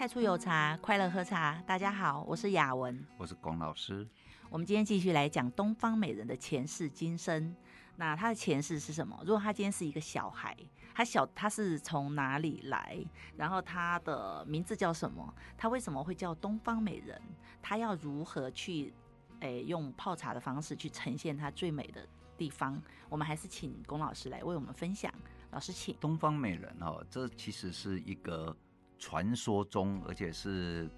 太初有茶，快乐喝茶。大家好，我是雅文，我是龚老师。我们今天继续来讲东方美人的前世今生。那她的前世是什么？如果她今天是一个小孩，她小她是从哪里来？然后她的名字叫什么？她为什么会叫东方美人？她要如何去诶用泡茶的方式去呈现她最美的地方？我们还是请龚老师来为我们分享。老师，请。东方美人哦，这其实是一个。传说中，而且是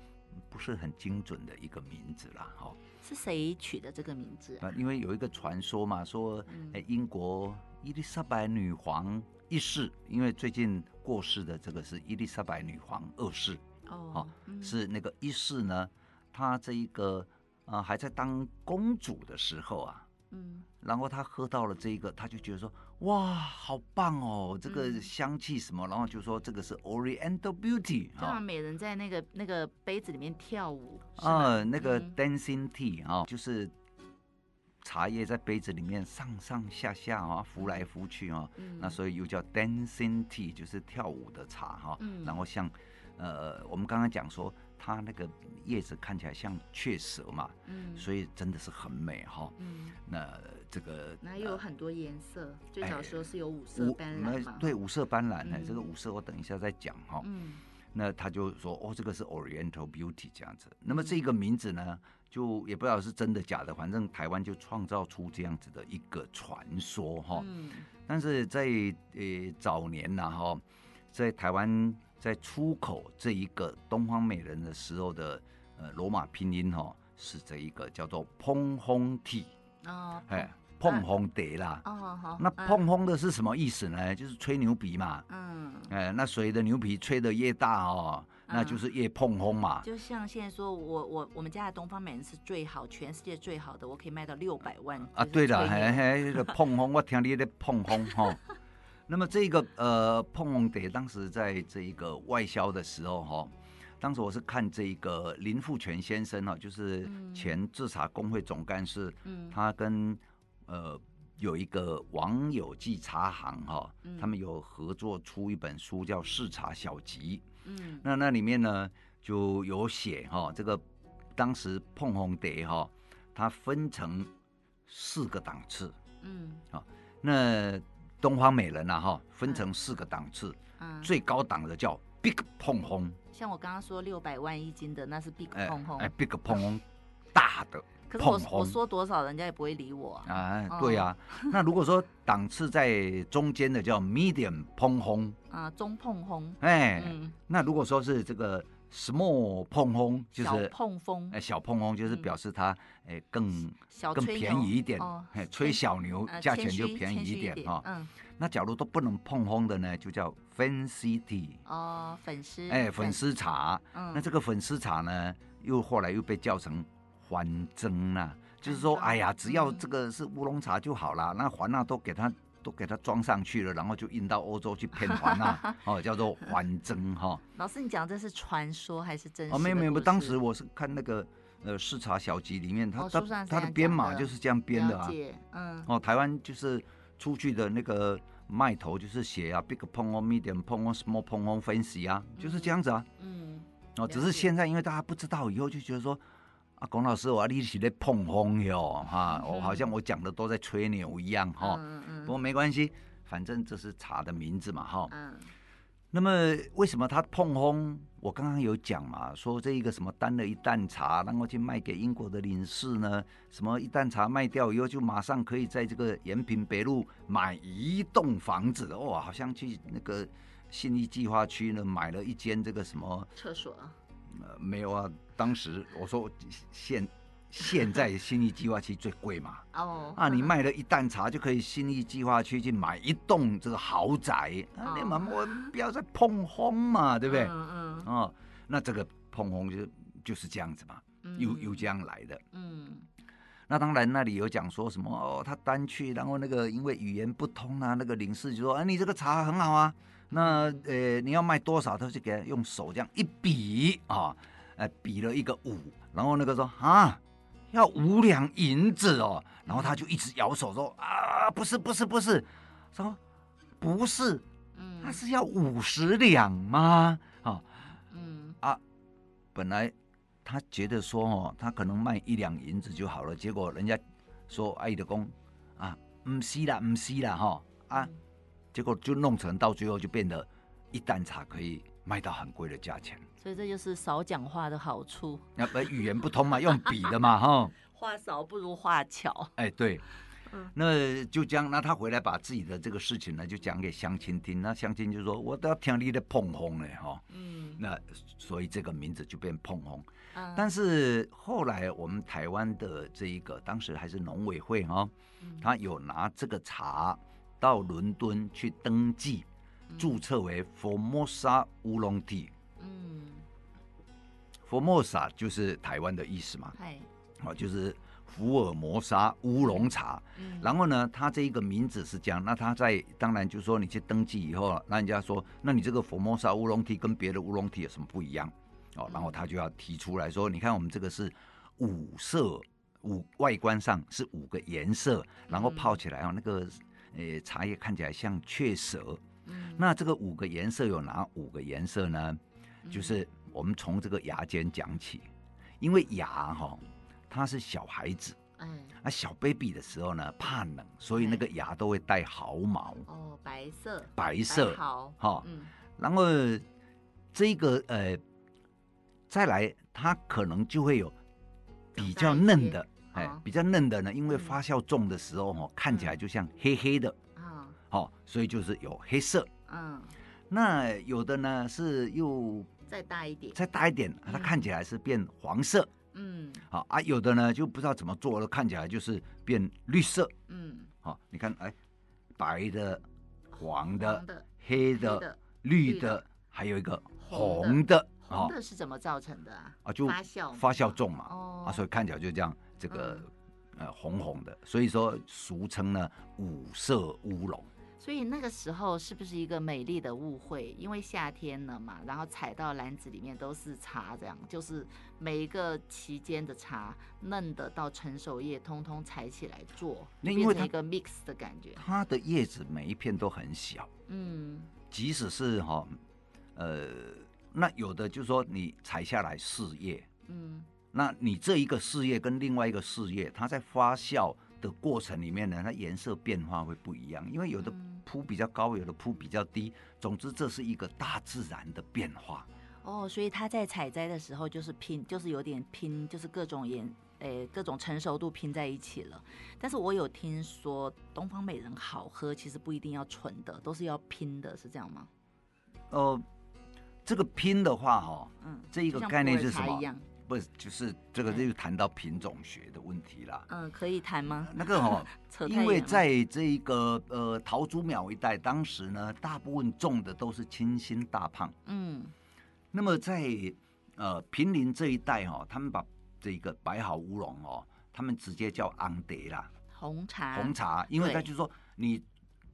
不是很精准的一个名字啦？哈，是谁取的这个名字啊？因为有一个传说嘛，说英国伊丽莎白女皇一世，因为最近过世的这个是伊丽莎白女皇二世哦，是那个一世呢，她这一个呃还在当公主的时候啊。嗯，然后他喝到了这个，他就觉得说，哇，好棒哦，这个香气什么，嗯、然后就说这个是 Oriental Beauty，就像美人在那个那个杯子里面跳舞啊，那个 Dancing Tea 啊、嗯，就是茶叶在杯子里面上上下下啊，浮来浮去啊，嗯、那所以又叫 Dancing Tea，就是跳舞的茶哈，嗯、然后像呃，我们刚刚讲说。它那个叶子看起来像雀舌嘛，嗯，所以真的是很美哈。嗯，那这个那又有很多颜色，最早时候是有五色斑斓嘛。对，五色斑斓，哎，这个五色我等一下再讲哈。嗯，那他就说哦，这个是 Oriental Beauty 这样子。那么这个名字呢，就也不知道是真的假的，反正台湾就创造出这样子的一个传说哈。嗯，但是在呃早年呐哈，在台湾。在出口这一个东方美人的时候的呃罗马拼音哈、哦、是这一个叫做碰轰体哦，哎碰烘得啦哦好，那碰烘的是什么意思呢？就是吹牛皮嘛，嗯，哎那谁的牛皮吹得越大哦，那就是越碰烘嘛。就像现在说我我我们家的东方美人是最好，全世界最好的，我可以卖到六百万啊。对了，嘿嘿，这个碰烘我听你的碰烘哈。那么这个呃，碰红蝶当时在这一个外销的时候哈，当时我是看这一个林富全先生哈，就是前制茶工会总干事，嗯，他跟呃有一个王友记茶行哈，他们有合作出一本书叫《试茶小集》，嗯，那那里面呢就有写哈，这个当时碰红蝶哈，它分成四个档次，嗯，好，那。东方美人呐，哈，分成四个档次，嗯，最高档的叫 Big 碰烘，像我刚刚说六百万一斤的那是 Big 碰烘，哎，Big 碰烘，大的。可是我我说多少，人家也不会理我。啊。对呀，那如果说档次在中间的叫 Medium 啊，中碰烘，哎，那如果说是这个。Small 碰烘就是小碰风，哎，小碰烘就是表示它哎更更便宜一点，哎，吹小牛价钱就便宜一点哈。嗯，那假如都不能碰烘的呢，就叫 fancy tea 哦，粉丝哎，粉丝茶。嗯，那这个粉丝茶呢，又后来又被叫成还蒸啊，就是说，哎呀，只要这个是乌龙茶就好了，那还那都给它。都给它装上去了，然后就运到欧洲去骗环啊，哦，叫做环蒸哈。老师，你讲这是传说还是真实？哦，没有没有，当时我是看那个呃《视察小集》里面，它它它的编码就是这样编的啊。嗯。哦，台湾就是出去的那个卖头就是写啊，big pongo、medium 碰烘、small 碰烘、fancy 啊，就是这样子啊。嗯。哦，只是现在因为大家不知道，以后就觉得说。啊，龚老师，我你是在碰风哟，哈，我好像我讲的都在吹牛一样，哈。嗯嗯。不过没关系，反正这是茶的名字嘛，哈。嗯。那么为什么他碰风？我刚刚有讲嘛，说这一个什么担了一担茶，然后去卖给英国的领事呢？什么一担茶卖掉以后，就马上可以在这个延平北路买一栋房子，哇，好像去那个信义计划区呢买了一间这个什么厕所。呃，没有啊。当时我说现现在新义计划区最贵嘛。哦。啊，你卖了一担茶就可以新义计划区去买一栋这个豪宅。啊，你们我不要再碰烘嘛，对不对？嗯嗯。哦，那这个碰烘就就是这样子嘛，又又这样来的。嗯。那当然，那里有讲说什么哦，他单去，然后那个因为语言不通啊，那个领事就说，哎，你这个茶很好啊。那呃，你要卖多少？他就给他用手这样一比啊，呃，比了一个五，然后那个说啊，要五两银子哦，然后他就一直摇手说啊，不是不是不是，说不是，嗯，他是要五十两吗？啊，嗯啊，本来他觉得说哦，他可能卖一两银子就好了，结果人家说阿姨的工啊，唔是啦，唔是啦，哈啊，结果就弄成到最后就变得一担茶可以卖到很贵的价钱。所以这就是少讲话的好处。那不语言不通嘛，用笔的嘛，哈。话少不如话巧。哎，对。那就这样，那他回来把自己的这个事情呢，就讲给乡亲听。那乡亲就说：“我都要听你的碰红了哈。”嗯，那所以这个名字就变碰红。嗯，但是后来我们台湾的这一个，当时还是农委会哈，他有拿这个茶到伦敦去登记，注册为 Formosa 乌龙地。嗯，Formosa 就是台湾的意思嘛。哎，哦，就是。福尔摩沙乌龙茶，嗯，然后呢，他这一个名字是这样，那他在当然就是说你去登记以后，那人家说，那你这个福尔摩沙乌龙 Tea 跟别的乌龙 Tea 有什么不一样？哦，然后他就要提出来说，你看我们这个是五色五外观上是五个颜色，然后泡起来啊，那个呃茶叶看起来像雀舌，嗯，那这个五个颜色有哪五个颜色呢？就是我们从这个牙尖讲起，因为牙哈。它是小孩子，嗯，啊，小 baby 的时候呢，怕冷，所以那个牙都会带毫毛，哦，白色，白色，好，哈，嗯，然后这个呃，再来，它可能就会有比较嫩的，哎，比较嫩的呢，因为发酵重的时候哈，看起来就像黑黑的，啊，好，所以就是有黑色，嗯，那有的呢是又再大一点，再大一点，它看起来是变黄色。嗯，好啊，有的呢就不知道怎么做了，看起来就是变绿色。嗯，好，你看，哎，白的、黄的、黄的黑的、绿的，绿的。还有一个红的。红的是怎么造成的啊？啊，就发酵发酵重嘛。哦，啊，所以看起来就这样，这个、嗯、呃红红的，所以说俗称呢五色乌龙。所以那个时候是不是一个美丽的误会？因为夏天了嘛，然后采到篮子里面都是茶，这样就是每一个期间的茶，嫩的到成熟叶，通通采起来做，变成一个 mix 的感觉。它的叶子每一片都很小，嗯，即使是哈，呃，那有的就是说你采下来四叶，嗯，那你这一个事业跟另外一个事业，它在发酵的过程里面呢，它颜色变化会不一样，因为有的。铺比较高，有的铺比较低。总之，这是一个大自然的变化。哦，所以它在采摘的时候就是拼，就是有点拼，就是各种颜，诶、欸，各种成熟度拼在一起了。但是我有听说东方美人好喝，其实不一定要纯的，都是要拼的，是这样吗？呃，这个拼的话，哈，嗯，这一个概念是什么？不，就是这个就谈到品种学的问题啦。嗯，可以谈吗？那个哦，因为在这一个呃桃竹苗一带，当时呢，大部分种的都是清新大胖。嗯，那么在呃平林这一带哈，他们把这个白毫乌龙哦，他们直接叫昂德啦，红茶，红茶，因为他就说你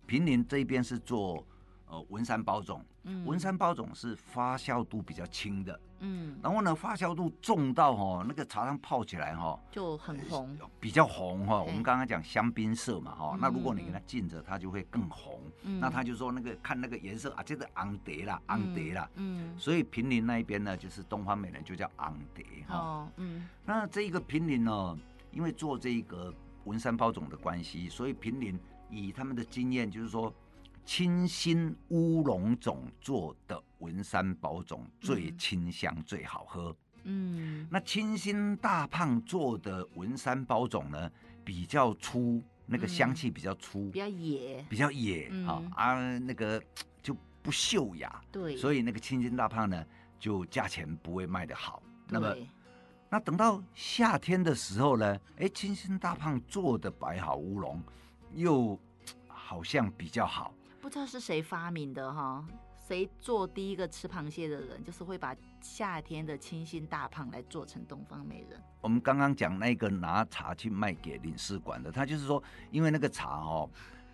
平林这边是做。呃，文山包种，嗯，文山包种是发酵度比较轻的，嗯，然后呢，发酵度重到哦，那个茶汤泡起来哈，就很红，比较红哈。我们刚刚讲香槟色嘛哈，那如果你给它浸着，它就会更红。那他就说那个看那个颜色啊，这个昂蝶啦，昂蝶啦，嗯，所以平林那一边呢，就是东方美人就叫昂蝶哈，嗯，那这一个平林呢，因为做这一个文山包种的关系，所以平林以他们的经验就是说。清新乌龙种做的文山包种最清香最好喝。嗯，那清新大胖做的文山包种呢，比较粗，那个香气比较粗，比较野，比较野啊啊，那个就不秀雅。对，所以那个清新大胖呢，就价钱不会卖得好。那么，那等到夏天的时候呢，哎，清新大胖做的白毫乌龙又好像比较好。不知道是谁发明的哈？谁做第一个吃螃蟹的人，就是会把夏天的清新大胖来做成东方美人。我们刚刚讲那个拿茶去卖给领事馆的，他就是说，因为那个茶哦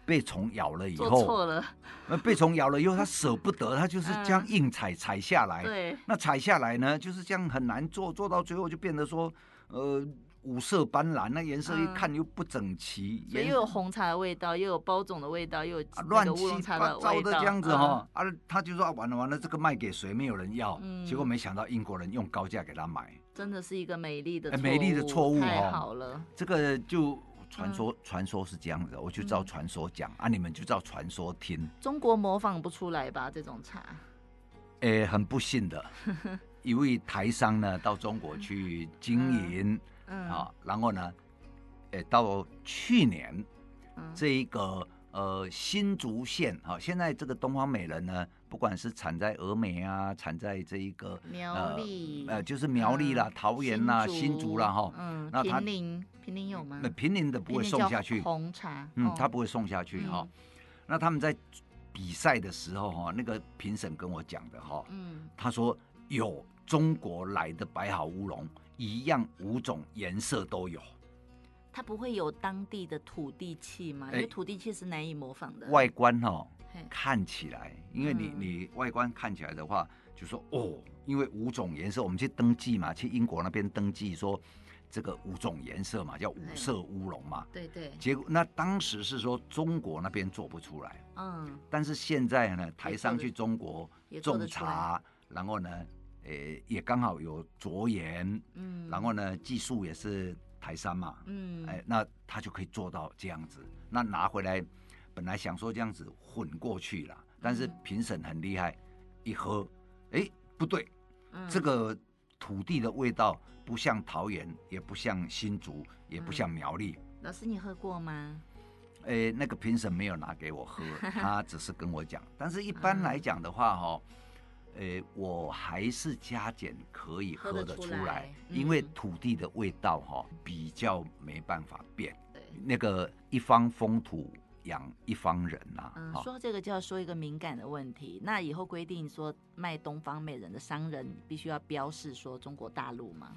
被虫咬了以后，做错了，那被虫咬了以后，他舍不得，他就是这样硬采采下来。对，那采下来呢，就是这样很难做，做到最后就变得说，呃。五色斑斓，那颜色一看又不整齐，嗯、又有红茶的味道，又有包种的味道，又有乱七八糟的这样子哈。啊，他就说啊完了完了，这个卖给谁？没有人要。嗯、结果没想到英国人用高价给他买，真的是一个美丽的、欸、美丽的错误。太好了，这个就传说传、嗯、说是这样子，我就照传说讲、嗯、啊，你们就照传说听。中国模仿不出来吧？这种茶？哎、欸，很不幸的，一位台商呢到中国去经营。嗯嗯，好、哦，然后呢，诶，到去年，嗯、这一个呃新竹县，哈、哦，现在这个东方美人呢，不管是产在峨眉啊，产在这一个苗栗，呃，就是苗栗啦、嗯、桃园啦、新竹，啦，哈、哦，嗯，那他平林，平林有吗？那平林的不会送下去，红茶，嗯，他不会送下去哈、哦嗯。那他们在比赛的时候，哈，那个评审跟我讲的，哈，嗯，他说有中国来的白毫乌龙。一样五种颜色都有，它不会有当地的土地气吗？因为土地气是难以模仿的。外观哈、哦，看起来，因为你你外观看起来的话，就说哦，因为五种颜色，我们去登记嘛，去英国那边登记说这个五种颜色嘛，叫五色乌龙嘛。对对。结果那当时是说中国那边做不出来，嗯，但是现在呢，台商去中国种茶，然后呢。诶，也刚好有着眼，嗯，然后呢，技术也是台山嘛，嗯，哎，那他就可以做到这样子。那拿回来，本来想说这样子混过去了，但是评审很厉害，一喝，哎，不对，嗯，这个土地的味道不像桃园，也不像新竹，也不像苗栗。嗯，老师，你喝过吗？哎，那个评审没有拿给我喝，他只是跟我讲。但是一般来讲的话，哈。诶，我还是加减可以喝得出来，出来嗯、因为土地的味道哈比较没办法变。那个一方风土养一方人呐、啊。嗯，说这个就要说一个敏感的问题。那以后规定说卖东方美人的商人必须要标示说中国大陆吗？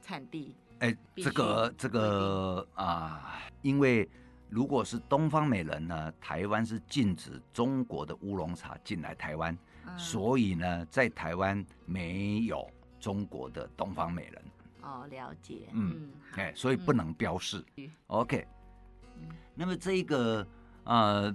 产地？哎，这个这个啊，因为如果是东方美人呢，台湾是禁止中国的乌龙茶进来台湾。所以呢，在台湾没有中国的东方美人。哦，了解。嗯，哎，所以不能标示。嗯、OK。那么这一个呃，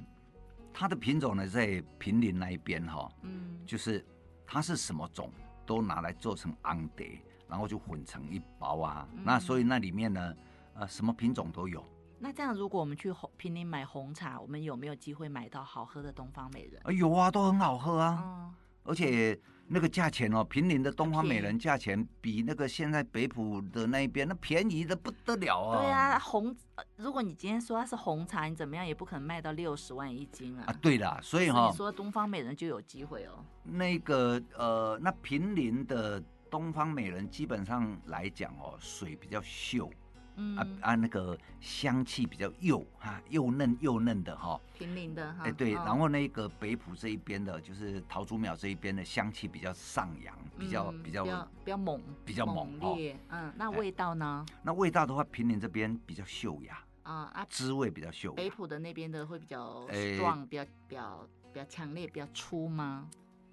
它的品种呢，在平林那一边哈，嗯，就是它是什么种都拿来做成安德，然后就混成一包啊。嗯、那所以那里面呢，呃，什么品种都有。那这样，如果我们去红平林买红茶，我们有没有机会买到好喝的东方美人？啊，有啊，都很好喝啊，嗯、而且那个价钱哦，平林的东方美人价钱比那个现在北埔的那边那便宜的不得了啊。对啊，红，如果你今天说它是红茶，你怎么样也不可能卖到六十万一斤啊。啊，对啦，所以哈、哦，你说东方美人就有机会哦。那个呃，那平林的东方美人基本上来讲哦，水比较秀。嗯。啊啊，那个香气比较幼哈，又嫩又嫩的哈，平林的哈，哎对，然后那个北浦这一边的，就是桃竹苗这一边的香气比较上扬，比较比较比较猛，比较猛烈，嗯，那味道呢？那味道的话，平林这边比较秀雅啊啊，滋味比较秀。北浦的那边的会比较 strong，比较比较比较强烈，比较粗吗？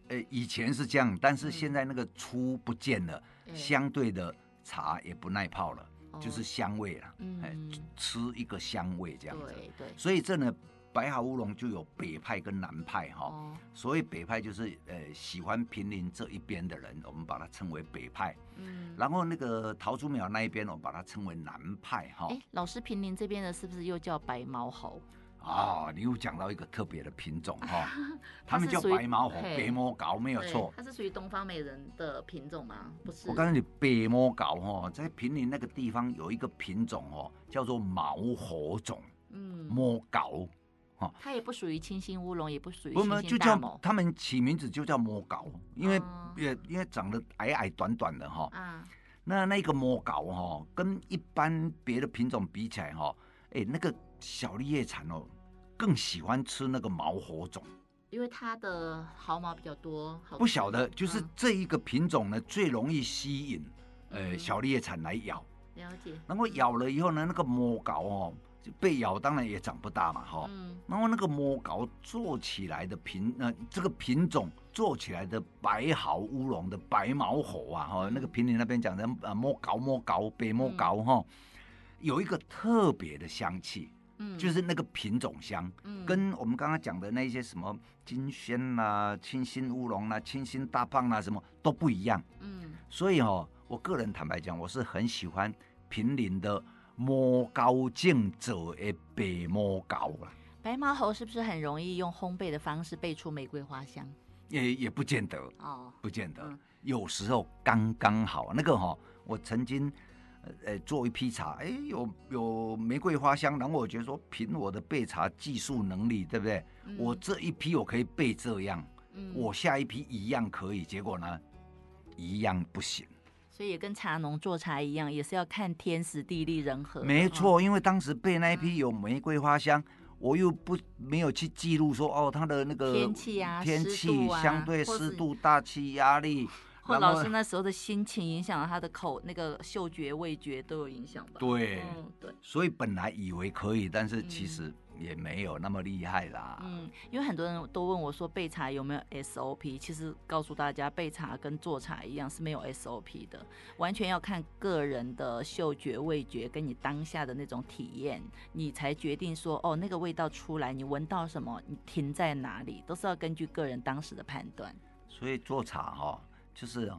哎，以前是这样，但是现在那个粗不见了，相对的茶也不耐泡了。就是香味了，哎、嗯，吃一个香味这样子。对对。所以这呢，白毫乌龙就有北派跟南派哈。哦。所以北派就是呃喜欢平林这一边的人，我们把它称为北派。嗯。然后那个桃竹苗那一边，我们把它称为南派哈。哎，老师，平林这边的是不是又叫白毛猴？啊、哦，你又讲到一个特别的品种哈，他们叫白毛猴，白毛猴没有错。它是属于东方美人的品种吗？不是。我告诉你，白毛猴哈，在平林那个地方有一个品种哦，叫做毛猴种。嗯，毛猴哈，它也不属于清新乌龙，也不属于青心大某。就叫他们起名字就叫毛猴，因为也、嗯、因为长得矮矮短短的哈。啊。那那个毛猴哈，跟一般别的品种比起来哈，哎，那个。小绿叶蝉哦，更喜欢吃那个毛火种，因为它的毫毛比较多。不晓得，就是这一个品种呢，最容易吸引呃小绿叶蝉来咬。了解。然后咬了以后呢，那个毛膏哦，就被咬当然也长不大嘛，哈。嗯。然后那个摸高做起来的品，呃，这个品种做起来的白毫乌龙的白毛猴啊，哈，那个平林那边讲的呃摸高摸高白摸高哈，有一个特别的香气，嗯，就是那个品种香，嗯，跟我们刚刚讲的那些什么金萱啦、清新乌龙啦、清新大胖啦什么都不一样，嗯。所以哦，我个人坦白讲，我是很喜欢平林的。摸高净者的白摸高了，白毛猴是不是很容易用烘焙的方式焙出玫瑰花香？也也不见得哦，不见得，嗯、有时候刚刚好。那个哈、哦，我曾经呃做一批茶，哎，有有玫瑰花香，然后我觉得说，凭我的备茶技术能力，对不对？嗯、我这一批我可以备这样，嗯、我下一批一样可以，结果呢，一样不行。所以也跟茶农做茶一样，也是要看天时地利人和。没错，因为当时备那一批有玫瑰花香，嗯、我又不没有去记录说哦，它的那个天气啊，天气相对湿度、大气压力，或老师那时候的心情影响了他的口那个嗅觉、味觉都有影响吧？对，嗯、对。所以本来以为可以，但是其实、嗯。也没有那么厉害啦。嗯，因为很多人都问我说备茶有没有 SOP，其实告诉大家备茶跟做茶一样是没有 SOP 的，完全要看个人的嗅觉、味觉跟你当下的那种体验，你才决定说哦那个味道出来，你闻到什么，你停在哪里，都是要根据个人当时的判断。所以做茶哈、哦，就是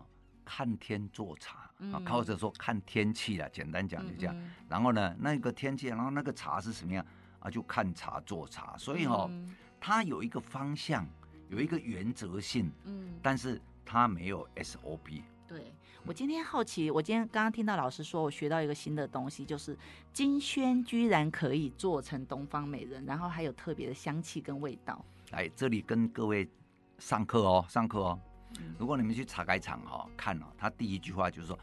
看天做茶，嗯、靠着说看天气啦，简单讲就这样。嗯嗯，然后呢，那个天气，然后那个茶是什么样？啊，就看茶做茶，所以哈、哦，嗯、它有一个方向，有一个原则性，嗯，但是它没有 SOP。对，我今天好奇，我今天刚刚听到老师说，我学到一个新的东西，就是金萱居然可以做成东方美人，然后还有特别的香气跟味道。来这里跟各位上课哦，上课哦。嗯、如果你们去茶改厂哈、哦、看哦，他第一句话就是说，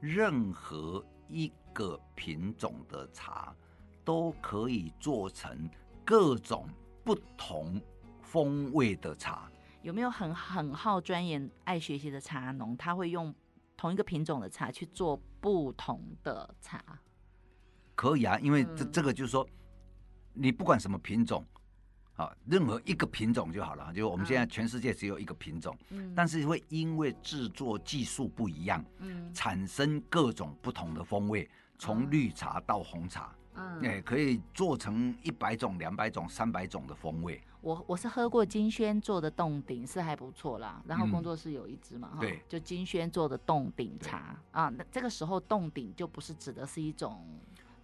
任何一个品种的茶。都可以做成各种不同风味的茶。有没有很很好钻研、爱学习的茶农？他会用同一个品种的茶去做不同的茶？可以啊，因为这这个就是说，你不管什么品种，啊，任何一个品种就好了。就我们现在全世界只有一个品种，嗯，但是会因为制作技术不一样，嗯，产生各种不同的风味，从绿茶到红茶。嗯，也可以做成一百种、两百种、三百种的风味。我我是喝过金轩做的冻顶，是还不错啦。然后工作室有一支嘛，哈、嗯，对，就金轩做的冻顶茶啊。那这个时候冻顶就不是指的是一种。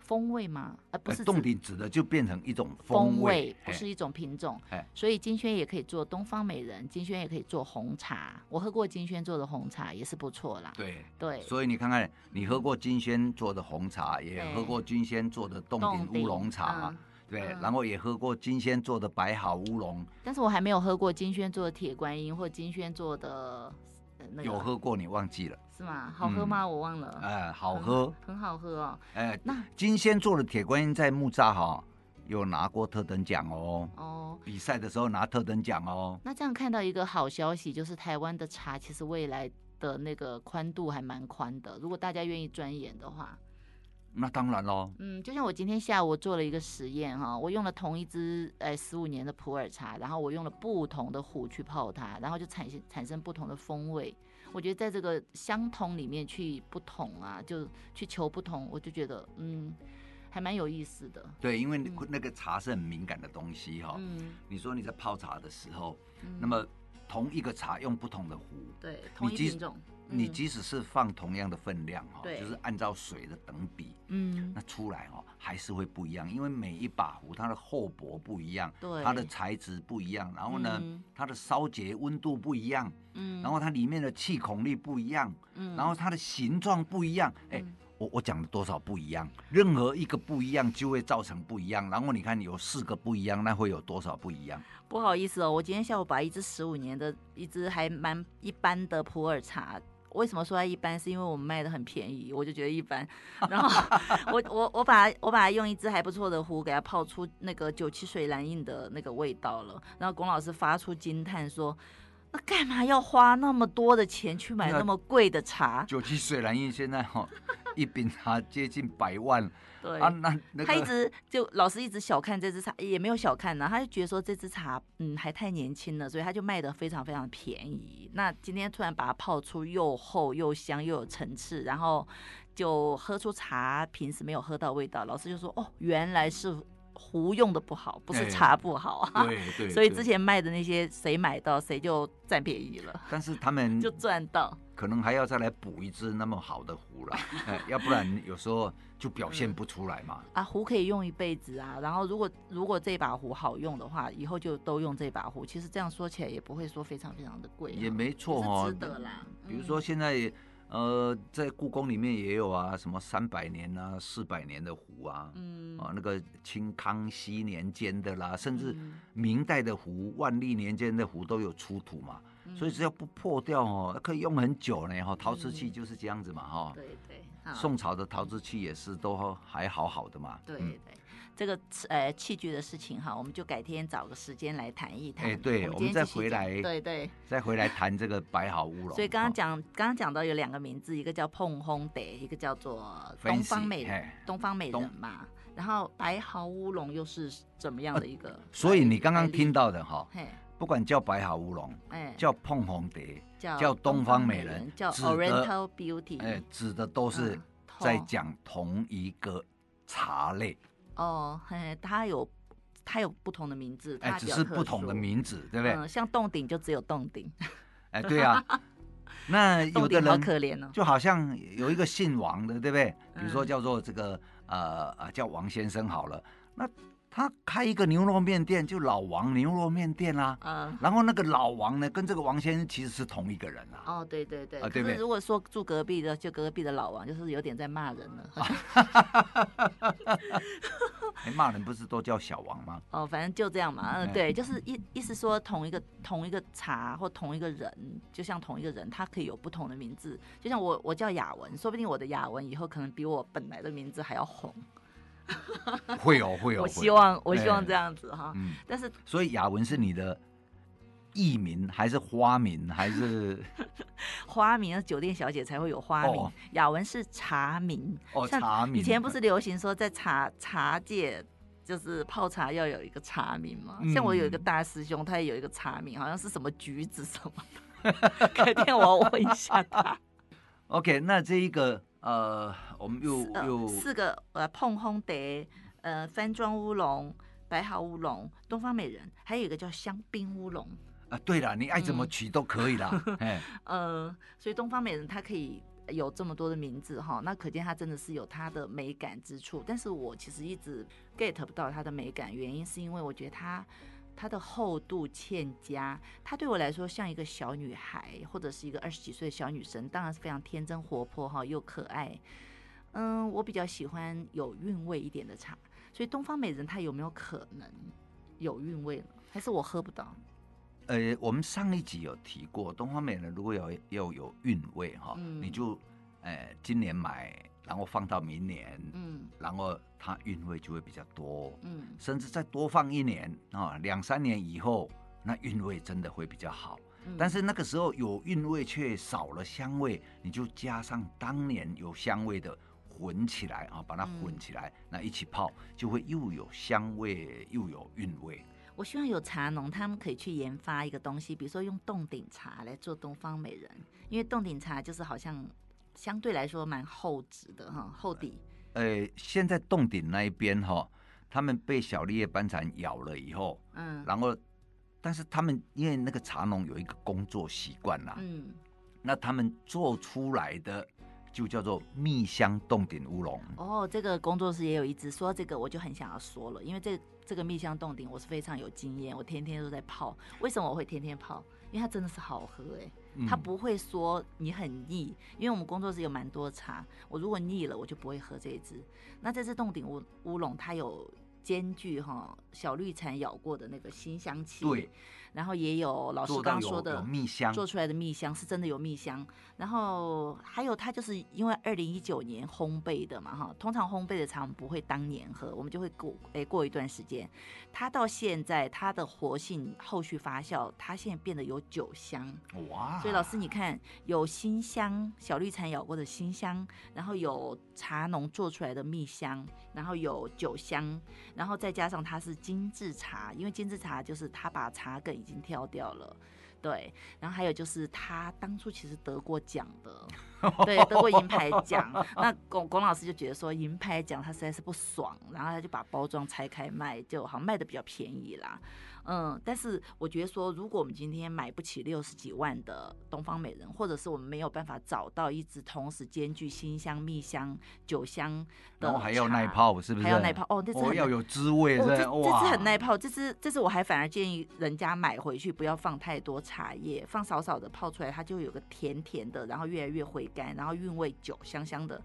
风味吗？呃，不是，冻顶指的就变成一种风味，不是一种品种。嘿所以金萱也可以做东方美人，金萱也可以做红茶。我喝过金萱做的红茶，也是不错啦。对对，对所以你看看，你喝过金萱做的红茶，也喝过金萱做的冻顶乌龙茶，对，嗯、然后也喝过金萱做的白毫乌龙。但是我还没有喝过金萱做的铁观音或金萱做的。那个、有喝过，你忘记了是吗？好喝吗？嗯、我忘了。哎，好喝，很好喝哦。哎，那金仙做的铁观音在木栅哈有拿过特等奖哦。哦，比赛的时候拿特等奖哦。那这样看到一个好消息，就是台湾的茶其实未来的那个宽度还蛮宽的。如果大家愿意钻研的话。那当然喽。嗯，就像我今天下午做了一个实验哈，我用了同一支哎十五年的普洱茶，然后我用了不同的壶去泡它，然后就产生产生不同的风味。我觉得在这个相同里面去不同啊，就去求不同，我就觉得嗯还蛮有意思的。对，因为那个茶是很敏感的东西哈。嗯。你说你在泡茶的时候，嗯、那么同一个茶用不同的壶，对，同一品种。你即使是放同样的分量哈，就是按照水的等比，嗯，那出来哦还是会不一样，因为每一把壶它的厚薄不一样，对，它的材质不一样，然后呢，它的烧结温度不一样，嗯，然后它里面的气孔力不一样，嗯，然后它的形状不一样，哎，我我讲了多少不一样？任何一个不一样就会造成不一样，然后你看有四个不一样，那会有多少不一样？不好意思哦，我今天下午把一支十五年的一支还蛮一般的普洱茶。为什么说它一般？是因为我们卖的很便宜，我就觉得一般。然后我我我把它我把它用一只还不错的壶给它泡出那个九七水蓝印的那个味道了。然后龚老师发出惊叹说：“那干嘛要花那么多的钱去买那么贵的茶？九七水兰印现在哈、哦，一饼茶接近百万。对啊，那、那个、他一直就老师一直小看这支茶，也没有小看呢，他就觉得说这支茶嗯还太年轻了，所以他就卖的非常非常便宜。那今天突然把它泡出又厚又香又有层次，然后就喝出茶平时没有喝到味道。老师就说哦，原来是。壶用的不好，不是茶不好啊。对对。所以之前卖的那些，谁买到谁就占便宜了。但是他们就赚到，可能还要再来补一只那么好的壶了，要不然有时候就表现不出来嘛。啊，壶可以用一辈子啊。然后如果如果这把壶好用的话，以后就都用这把壶。其实这样说起来也不会说非常非常的贵，也没错哦，值得啦。比如说现在。呃，在故宫里面也有啊，什么三百年啊、四百年的壶啊，嗯，啊，那个清康熙年间的啦，甚至明代的壶、万历年间的壶都有出土嘛，嗯、所以只要不破掉哦，可以用很久呢。哈，陶瓷器就是这样子嘛，哈、嗯。对对。宋朝的陶瓷器也是都还好好的嘛。对对。这个呃器具的事情哈，我们就改天找个时间来谈一谈。哎，对，我们再回来，对对，再回来谈这个白毫乌龙。所以刚刚讲，刚刚讲到有两个名字，一个叫碰烘得，一个叫做东方美人，东方美人嘛。然后白毫乌龙又是怎么样的一个？所以你刚刚听到的哈，不管叫白毫乌龙，哎，叫碰红蝶，叫东方美人，叫 Oriental Beauty，哎，指的都是在讲同一个茶类。哦，嘿，它有，它有不同的名字，哎，只是不同的名字，对不对？嗯，像洞顶就只有洞顶，哎，对呀、啊。那有的人好可怜哦，就好像有一个姓王的，对不对？比如说叫做这个呃呃叫王先生好了，那。他开一个牛肉面店，就老王牛肉面店啦。嗯，然后那个老王呢，跟这个王先生其实是同一个人啊。哦，对对对。啊，对不对？如果说住隔壁的，就隔壁的老王，就是有点在骂人了。哈哈哈！哎，骂人不是都叫小王吗？哦，反正就这样嘛。嗯，对，就是意意思说同一个同一个茶或同一个人，就像同一个人，他可以有不同的名字。就像我，我叫雅文，说不定我的雅文以后可能比我本来的名字还要红。会有会有，我希望我希望这样子哈。嗯，但是所以雅文是你的艺名还是花名还是 花名？酒店小姐才会有花名，雅文是茶名。哦，茶名。以前不是流行说在茶茶界就是泡茶要有一个茶名吗？像我有一个大师兄，他也有一个茶名，好像是什么橘子什么的。改天我要问一下他。OK，那这一个。呃，我们又又、呃、四个呃，碰烘得，呃，番庄乌龙、白毫乌龙、东方美人，还有一个叫香槟乌龙。啊，对了，你爱怎么取都可以啦。嗯，呃，所以东方美人它可以有这么多的名字哈，那可见它真的是有它的美感之处。但是我其实一直 get 不到它的美感，原因是因为我觉得它。它的厚度欠佳，它对我来说像一个小女孩，或者是一个二十几岁的小女生，当然是非常天真活泼哈，又可爱。嗯，我比较喜欢有韵味一点的茶，所以东方美人它有没有可能有韵味呢？还是我喝不到？呃，我们上一集有提过，东方美人如果要要有韵味哈，嗯、你就呃今年买。然后放到明年，嗯，然后它韵味就会比较多，嗯，甚至再多放一年啊，两三年以后，那韵味真的会比较好。嗯，但是那个时候有韵味却少了香味，你就加上当年有香味的混起来啊，把它混起来，嗯，那一起泡就会又有香味又有韵味。我希望有茶农他们可以去研发一个东西，比如说用洞顶茶来做东方美人，因为洞顶茶就是好像。相对来说蛮厚质的哈，厚底。呃，现在洞顶那一边哈，他们被小绿叶斑蚕咬了以后，嗯，然后，但是他们因为那个茶农有一个工作习惯啦，嗯，那他们做出来的就叫做蜜香洞顶乌龙。哦，这个工作室也有一支，说这个我就很想要说了，因为这这个蜜香洞顶我是非常有经验，我天天都在泡。为什么我会天天泡？因为它真的是好喝哎、欸。他不会说你很腻，因为我们工作室有蛮多茶，我如果腻了，我就不会喝这一支。那这支洞顶乌乌龙，它有兼具哈小绿蝉咬过的那个新香气，对，然后也有老师刚刚说的蜜香做出来的蜜香是真的有蜜香，然后还有它就是因为二零一九年烘焙的嘛哈，通常烘焙的茶我们不会当年喝，我们就会过哎过一段时间，它到现在它的活性后续发酵，它现在变得有酒香哇，所以老师你看有新香小绿蝉咬过的新香，然后有茶农做出来的蜜香，然后有酒香，然后再加上它是精致茶，因为精致茶就是它把茶梗已已经跳掉了，对，然后还有就是他当初其实得过奖的，对，得过银牌奖。那龚龚老师就觉得说银牌奖他实在是不爽，然后他就把包装拆开卖，就好像卖的比较便宜啦。嗯，但是我觉得说，如果我们今天买不起六十几万的东方美人，或者是我们没有办法找到一支同时兼具新香、蜜香、酒香的，然后还要耐泡，是不是？还要耐泡哦，这支、哦、要有滋味，哦、这这支很耐泡，这支这支我还反而建议人家买回去不要放太多茶叶，放少少的泡出来，它就有个甜甜的，然后越来越回甘，然后韵味酒香香的，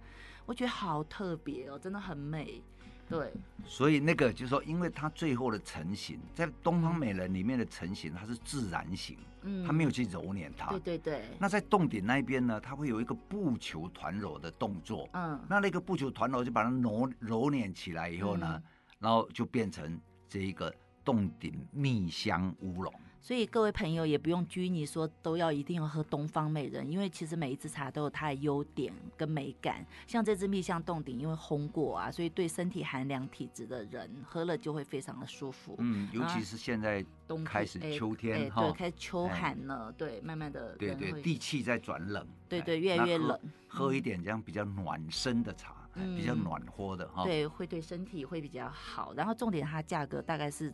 我觉得好特别哦，真的很美。对，所以那个就是说，因为它最后的成型，在东方美人里面的成型，它是自然型，嗯，它没有去揉捻它。对对对。那在洞顶那一边呢，它会有一个不球团揉的动作，嗯，那那个不球团揉就把它揉揉捻起来以后呢，嗯、然后就变成这一个洞顶蜜香乌龙。所以各位朋友也不用拘泥说都要一定要喝东方美人，因为其实每一支茶都有它的优点跟美感。像这支蜜香洞顶，因为烘过啊，所以对身体寒凉体质的人喝了就会非常的舒服。嗯，尤其是现在冬开始秋天对，开始秋寒了，欸、对，慢慢的对对，地气在转冷，对对，越来越冷，喝，喝一点这样比较暖身的茶，嗯、比较暖和的哈，对，会对身体会比较好。然后重点它价格大概是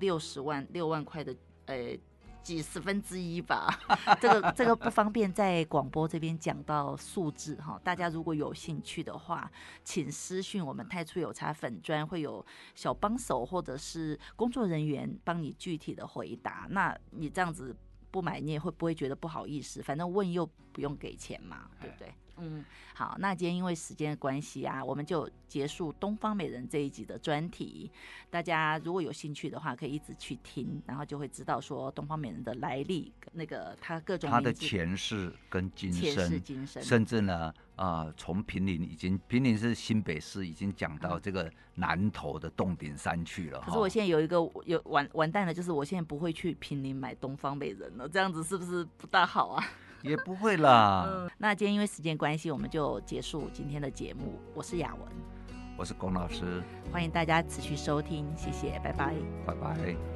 六十万六万块的。呃，几十分之一吧，这个这个不方便在广播这边讲到数字哈。大家如果有兴趣的话，请私讯我们太初有茶粉砖，会有小帮手或者是工作人员帮你具体的回答。那你这样子不买，你也会不会觉得不好意思？反正问又不用给钱嘛，对不对？嗯，好，那今天因为时间的关系啊，我们就结束东方美人这一集的专题。大家如果有兴趣的话，可以一直去听，然后就会知道说东方美人的来历，那个他各种他的前世跟今生，前世今生，甚至呢，啊、呃，从平林已经平林是新北市，已经讲到这个南投的洞顶山去了。可是我现在有一个有完完蛋了，就是我现在不会去平林买东方美人了，这样子是不是不大好啊？也不会啦。嗯，那今天因为时间关系，我们就结束今天的节目。我是雅文，我是龚老师，欢迎大家持续收听，谢谢，拜拜，拜拜。